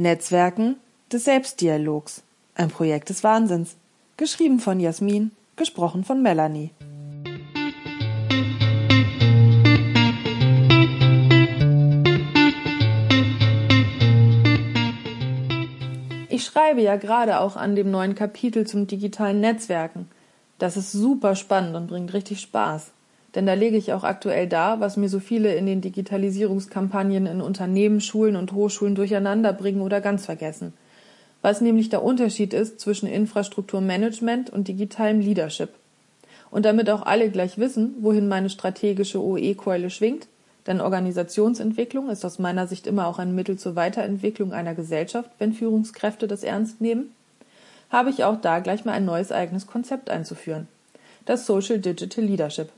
Netzwerken des Selbstdialogs. Ein Projekt des Wahnsinns. Geschrieben von Jasmin, gesprochen von Melanie. Ich schreibe ja gerade auch an dem neuen Kapitel zum digitalen Netzwerken. Das ist super spannend und bringt richtig Spaß. Denn da lege ich auch aktuell dar, was mir so viele in den Digitalisierungskampagnen in Unternehmen, Schulen und Hochschulen durcheinander bringen oder ganz vergessen. Was nämlich der Unterschied ist zwischen Infrastrukturmanagement und digitalem Leadership. Und damit auch alle gleich wissen, wohin meine strategische OE-Keule schwingt, denn Organisationsentwicklung ist aus meiner Sicht immer auch ein Mittel zur Weiterentwicklung einer Gesellschaft, wenn Führungskräfte das ernst nehmen, habe ich auch da gleich mal ein neues eigenes Konzept einzuführen. Das Social Digital Leadership.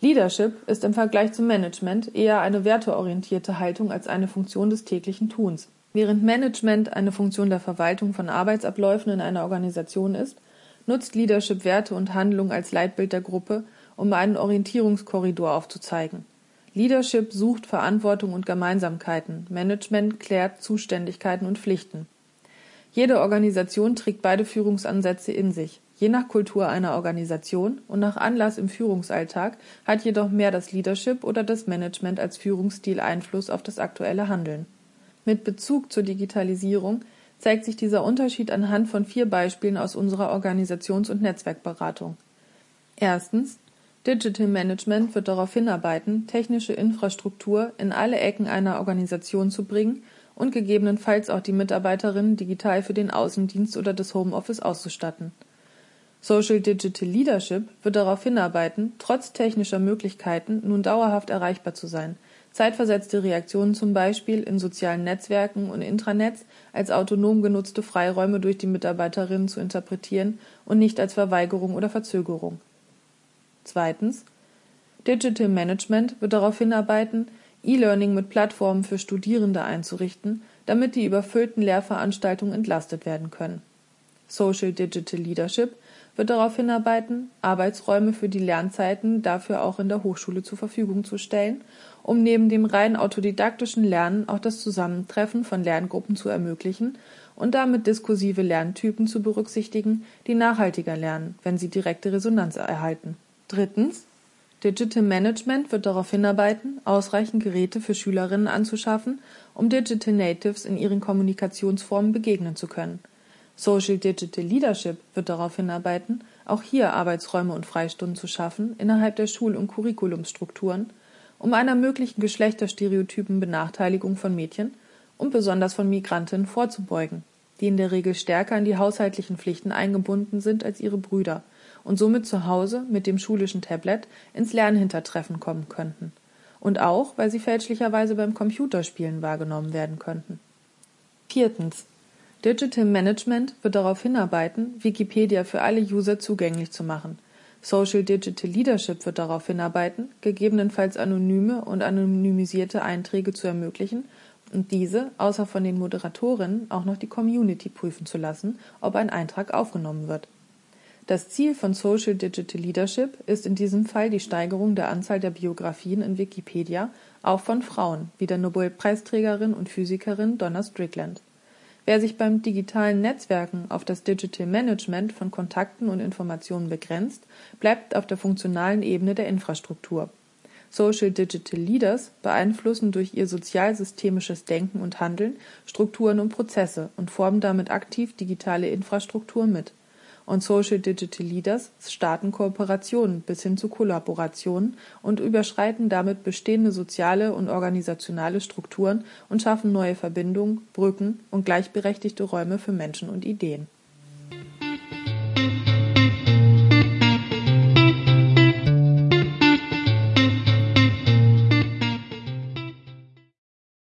Leadership ist im Vergleich zum Management eher eine werteorientierte Haltung als eine Funktion des täglichen Tuns. Während Management eine Funktion der Verwaltung von Arbeitsabläufen in einer Organisation ist, nutzt Leadership Werte und Handlung als Leitbild der Gruppe, um einen Orientierungskorridor aufzuzeigen. Leadership sucht Verantwortung und Gemeinsamkeiten, Management klärt Zuständigkeiten und Pflichten. Jede Organisation trägt beide Führungsansätze in sich. Je nach Kultur einer Organisation und nach Anlass im Führungsalltag hat jedoch mehr das Leadership oder das Management als Führungsstil Einfluss auf das aktuelle Handeln. Mit Bezug zur Digitalisierung zeigt sich dieser Unterschied anhand von vier Beispielen aus unserer Organisations- und Netzwerkberatung. Erstens Digital Management wird darauf hinarbeiten, technische Infrastruktur in alle Ecken einer Organisation zu bringen und gegebenenfalls auch die Mitarbeiterinnen digital für den Außendienst oder das Homeoffice auszustatten. Social Digital Leadership wird darauf hinarbeiten, trotz technischer Möglichkeiten nun dauerhaft erreichbar zu sein, zeitversetzte Reaktionen zum Beispiel in sozialen Netzwerken und Intranets als autonom genutzte Freiräume durch die Mitarbeiterinnen zu interpretieren und nicht als Verweigerung oder Verzögerung. Zweitens. Digital Management wird darauf hinarbeiten, E-Learning mit Plattformen für Studierende einzurichten, damit die überfüllten Lehrveranstaltungen entlastet werden können. Social Digital Leadership wird darauf hinarbeiten, Arbeitsräume für die Lernzeiten dafür auch in der Hochschule zur Verfügung zu stellen, um neben dem rein autodidaktischen Lernen auch das Zusammentreffen von Lerngruppen zu ermöglichen und damit diskursive Lerntypen zu berücksichtigen, die nachhaltiger lernen, wenn sie direkte Resonanz erhalten. Drittens. Digital Management wird darauf hinarbeiten, ausreichend Geräte für Schülerinnen anzuschaffen, um Digital Natives in ihren Kommunikationsformen begegnen zu können – Social Digital Leadership wird darauf hinarbeiten, auch hier Arbeitsräume und Freistunden zu schaffen innerhalb der Schul- und Curriculumstrukturen, um einer möglichen geschlechterstereotypen Benachteiligung von Mädchen und besonders von Migrantinnen vorzubeugen, die in der Regel stärker in die haushaltlichen Pflichten eingebunden sind als ihre Brüder und somit zu Hause mit dem schulischen Tablet ins Lernhintertreffen kommen könnten. Und auch, weil sie fälschlicherweise beim Computerspielen wahrgenommen werden könnten. Viertens. Digital Management wird darauf hinarbeiten, Wikipedia für alle User zugänglich zu machen. Social Digital Leadership wird darauf hinarbeiten, gegebenenfalls anonyme und anonymisierte Einträge zu ermöglichen und diese, außer von den Moderatorinnen, auch noch die Community prüfen zu lassen, ob ein Eintrag aufgenommen wird. Das Ziel von Social Digital Leadership ist in diesem Fall die Steigerung der Anzahl der Biografien in Wikipedia, auch von Frauen, wie der Nobelpreisträgerin und Physikerin Donna Strickland. Wer sich beim digitalen Netzwerken auf das Digital Management von Kontakten und Informationen begrenzt, bleibt auf der funktionalen Ebene der Infrastruktur. Social Digital Leaders beeinflussen durch ihr sozialsystemisches Denken und Handeln Strukturen und Prozesse und formen damit aktiv digitale Infrastruktur mit und Social Digital Leaders starten Kooperationen bis hin zu Kollaborationen und überschreiten damit bestehende soziale und organisationale Strukturen und schaffen neue Verbindungen, Brücken und gleichberechtigte Räume für Menschen und Ideen